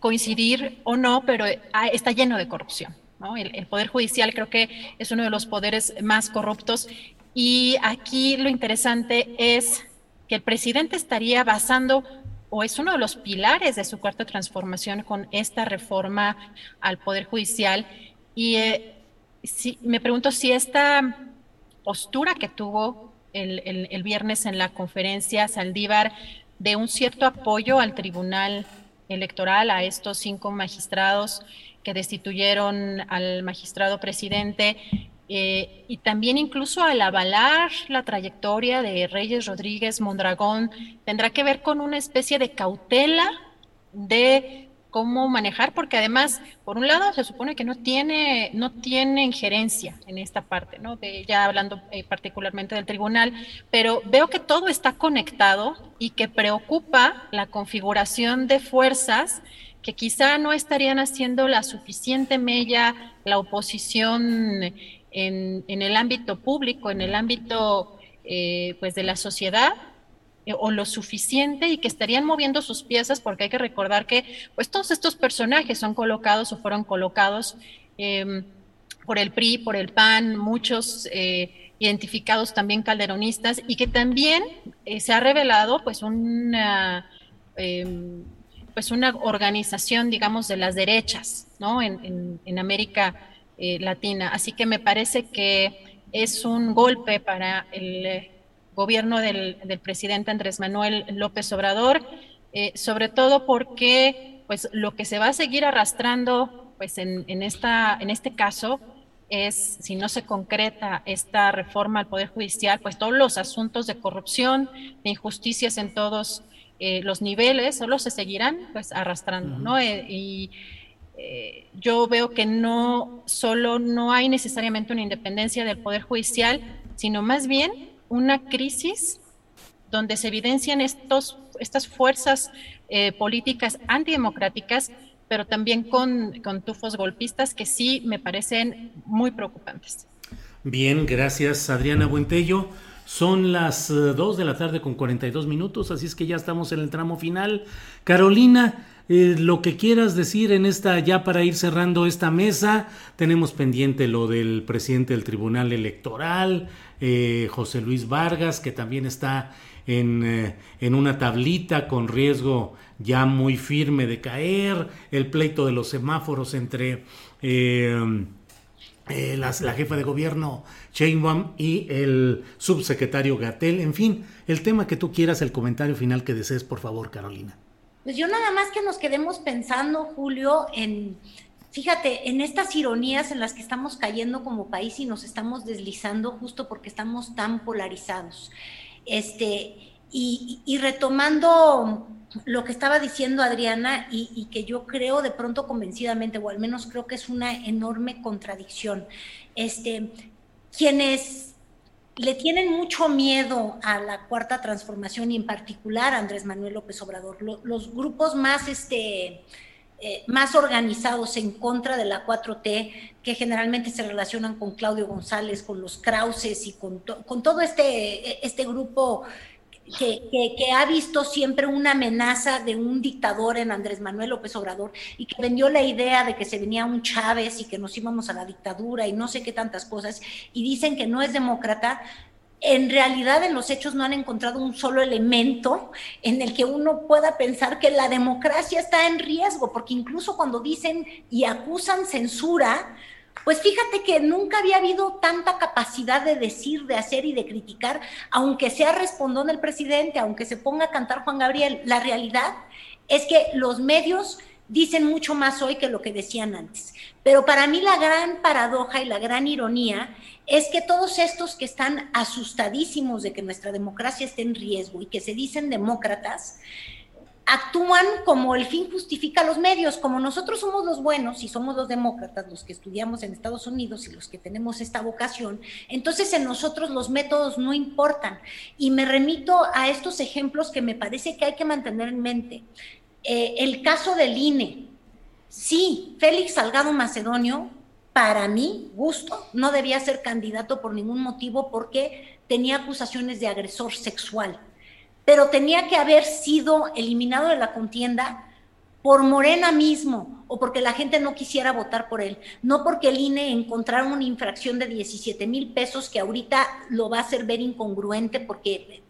coincidir o no, pero ah, está lleno de corrupción. El, Poder Judicial creo que es uno de los poderes más corruptos y aquí lo interesante es que el presidente estaría basando o es uno de los pilares de su cuarta transformación con esta reforma al Poder Judicial. Y eh, me pregunto si esta postura que tuvo el, el, viernes en la conferencia Saldívar de un cierto apoyo al Tribunal Electoral, a estos cinco magistrados, que destituyeron al magistrado presidente eh, y también incluso al avalar la trayectoria de Reyes Rodríguez Mondragón, tendrá que ver con una especie de cautela de cómo manejar, porque además, por un lado, se supone que no tiene, no tiene injerencia en esta parte, ¿no? De, ya hablando eh, particularmente del tribunal, pero veo que todo está conectado y que preocupa la configuración de fuerzas que quizá no estarían haciendo la suficiente mella la oposición en, el ámbito público, en el ámbito eh, pues de la sociedad, eh, o lo suficiente y que estarían moviendo sus piezas porque hay que recordar que pues todos estos personajes son colocados o fueron colocados em, por el PRI, por el PAN, muchos eh, identificados también calderonistas y que también se ha revelado pues una em, pues una organización digamos de las derechas ¿no? en, en América Latina así que me parece que es un golpe para el gobierno del, presidente Andrés Manuel López Obrador, eh, sobre todo porque pues, lo que se va a seguir arrastrando pues, en, esta, en este caso es, si no se concreta esta reforma al Poder Judicial, pues todos los asuntos de corrupción, de injusticias en todos eh, los niveles, solo se seguirán pues arrastrando, ¿no? Eh, y yo veo que no solo no hay necesariamente una independencia del Poder Judicial, sino más bien una crisis donde se evidencian estos, estas fuerzas eh, políticas antidemocráticas, pero también con, con tufos golpistas que sí me parecen muy preocupantes. Bien, gracias Adriana Buentello. Son las 2 eh, de la tarde con 42 minutos, así es que ya estamos en el tramo final. Carolina, eh, lo que quieras decir en esta, ya para ir cerrando esta mesa, tenemos pendiente lo del presidente del Tribunal Electoral, eh, José Luis Vargas, que también está en, en, una tablita con riesgo ya muy firme de caer, el pleito de los semáforos entre la jefa de gobierno Sheinbaum y el subsecretario Gatel, en fin, el tema que tú quieras, el comentario final que desees, por favor, Carolina. Pues yo nada más que nos quedemos pensando, Julio, en, fíjate, en estas ironías en las que estamos cayendo como país y nos estamos deslizando justo porque estamos tan polarizados. Este, y, retomando lo que estaba diciendo Adriana y, y, que yo creo de pronto convencidamente, o al menos creo que es una enorme contradicción. Este, quienes le tienen mucho miedo a la cuarta transformación y en particular a Andrés Manuel López Obrador. los grupos más, este, eh, más organizados en contra de la 4T, que generalmente se relacionan con Claudio González, con los Krauses y con, con todo este, este grupo que, ha visto siempre una amenaza de un dictador en Andrés Manuel López Obrador y que vendió la idea de que se venía un Chávez y que nos íbamos a la dictadura y no sé qué tantas cosas, y dicen que no es demócrata, en realidad en los hechos no han encontrado un solo elemento en el que uno pueda pensar que la democracia está en riesgo, porque incluso cuando dicen y acusan censura, pues fíjate que nunca había habido tanta capacidad de decir, de hacer y de criticar, aunque sea respondón el presidente, aunque se ponga a cantar Juan Gabriel. La realidad es que los medios dicen mucho más hoy que lo que decían antes. Pero para mí la gran paradoja y la gran ironía es que todos estos que están asustadísimos de que nuestra democracia esté en riesgo y que se dicen demócratas, actúan como el fin justifica los medios, como nosotros somos los buenos y somos los demócratas, los que estudiamos en Estados Unidos y los que tenemos esta vocación, entonces en nosotros los métodos no importan. Y me remito a estos ejemplos que me parece que hay que mantener en mente. Eh, el caso del INE. Sí, Félix Salgado Macedonio, para mi gusto, no debía ser candidato por ningún motivo porque tenía acusaciones de agresor sexual pero tenía que haber sido eliminado de la contienda por Morena mismo o porque la gente no quisiera votar por él, no porque el INE encontrara una infracción de 17 mil pesos que ahorita lo va a hacer ver incongruente porque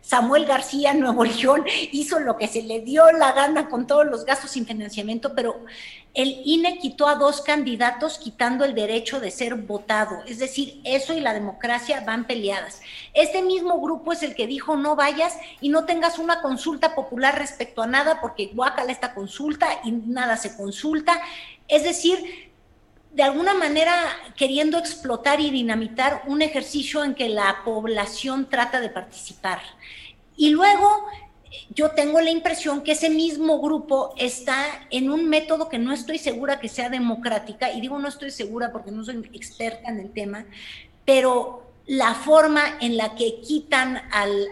Samuel García Nuevo León hizo lo que se le dio la gana con todos los gastos sin financiamiento, pero el INE quitó a dos candidatos quitando el derecho de ser votado. Es decir, eso y la democracia van peleadas. Este mismo grupo es el que dijo no vayas y no tengas una consulta popular respecto a nada porque guácala esta consulta y nada se consulta. Es decir, de alguna manera queriendo explotar y dinamitar un ejercicio en que la población trata de participar. Y luego yo tengo la impresión que ese mismo grupo está en un método que no estoy segura que sea democrática, y digo no estoy segura porque no soy experta en el tema, pero la forma en la que quitan al,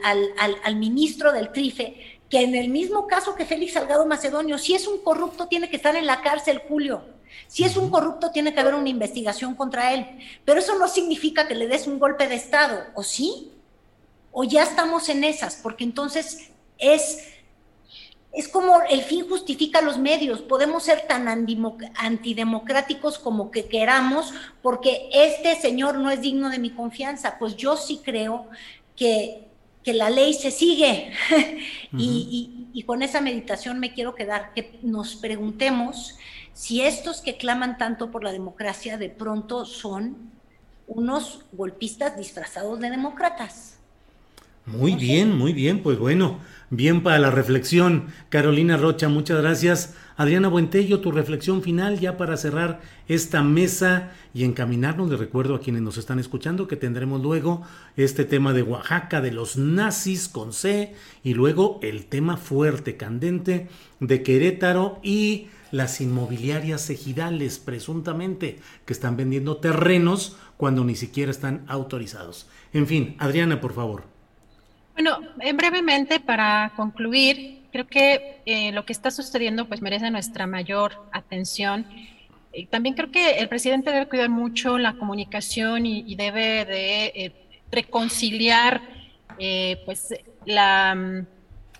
al ministro del TRIFE, que en el mismo caso que Félix Salgado Macedonio, si es un corrupto tiene que estar en la cárcel, Julio. Si es un corrupto, tiene que haber una investigación contra él. Pero eso no significa que le des un golpe de Estado, ¿o sí? o ya estamos en esas, porque entonces es es como el fin justifica los medios. Podemos ser tan antidemocráticos como que queramos, porque este señor no es digno de mi confianza. Pues yo sí creo que, la ley se sigue. y, y con esa meditación me quiero quedar, que nos preguntemos si estos que claman tanto por la democracia de pronto son unos golpistas disfrazados de demócratas. Muy bien, muy bien, pues bueno, bien para la reflexión. Carolina Rocha, muchas gracias. Adriana Buentello, tu reflexión final ya para cerrar esta mesa y encaminarnos. Le recuerdo a quienes nos están escuchando que tendremos luego este tema de Oaxaca, de los nazis con C, y luego el tema fuerte, candente de Querétaro y las inmobiliarias ejidales, presuntamente, que están vendiendo terrenos cuando ni siquiera están autorizados. En fin, Adriana, por favor. Bueno, brevemente para concluir, creo que eh, lo que está sucediendo pues merece nuestra mayor atención. también creo que el presidente debe cuidar mucho la comunicación y, debe de eh, reconciliar eh, pues la,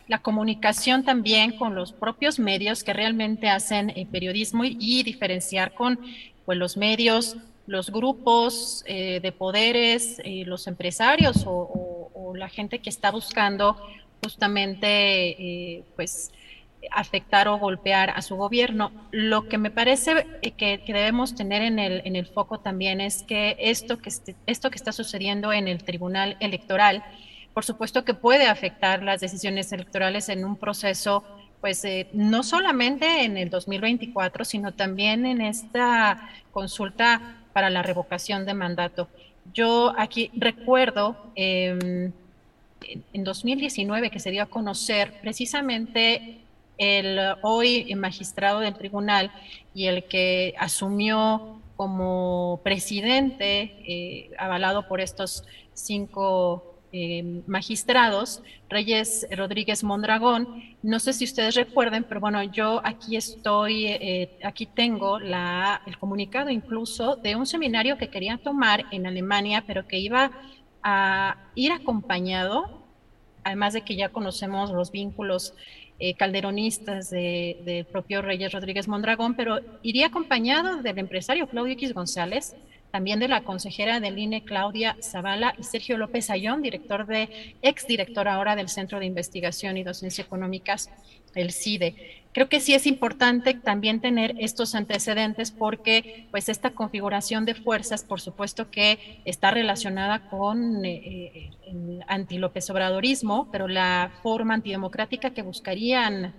la, comunicación también con los propios medios que realmente hacen periodismo y, diferenciar con pues, los medios, los grupos de poderes, los empresarios o la gente que está buscando justamente eh, pues afectar o golpear a su gobierno. Lo que me parece que, debemos tener en el, en el foco también es que esto que, esto que está sucediendo en el Tribunal Electoral, por supuesto que puede afectar las decisiones electorales en un proceso, pues eh, no solamente en el 2024, sino también en esta consulta para la revocación de mandato. Yo aquí recuerdo... Eh, en 2019 que se dio a conocer precisamente el hoy magistrado del tribunal y el que asumió como presidente, eh, avalado por estos cinco eh, magistrados, Reyes Rodríguez Mondragón. No sé si ustedes recuerden, pero bueno, yo aquí estoy, eh, aquí tengo el comunicado incluso de un seminario que quería tomar en Alemania, pero que iba a ir acompañado, además de que ya conocemos los vínculos eh, calderonistas del de propio Reyes Rodríguez Mondragón, pero iría acompañado del empresario Claudio X González, también de la consejera del INE Claudia Zavala y Sergio López Ayón, director de, ex director ahora del Centro de Investigación y Docencia Económicas, el CIDE creo que sí es importante también tener estos antecedentes porque pues esta configuración de fuerzas, por supuesto que está relacionada con eh, eh, el anti-López Obradorismo, pero la forma antidemocrática que buscarían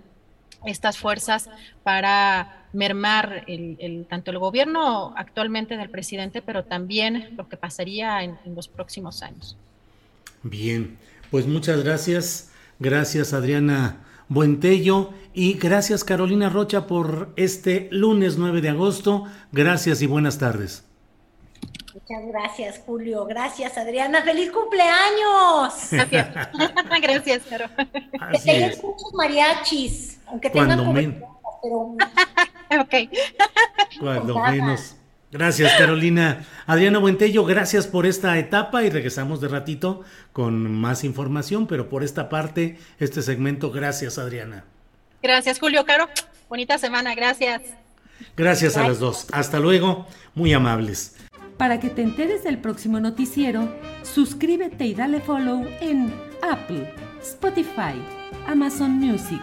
estas fuerzas para mermar el, tanto el gobierno actualmente del presidente, pero también lo que pasaría en, en los próximos años. Bien, pues muchas gracias. Gracias, Adriana Buentello. Y gracias Carolina Rocha por este lunes 9 de agosto. Gracias y buenas tardes. Muchas gracias, Julio. Gracias, Adriana. ¡Feliz cumpleaños! Gracias. gracias, Caro. Que muchos mariachis, aunque tengan Cuando menos. ok. Cuando menos. Gracias, Carolina. Adriana Buentello, gracias por esta etapa y regresamos de ratito con más información, pero por esta parte, este segmento, gracias, Adriana. Gracias, Julio Caro. Bonita semana, gracias. Gracias a las dos. Hasta luego, muy amables. Para que te enteres del próximo noticiero, suscríbete y dale follow en Apple, Spotify, Amazon Music,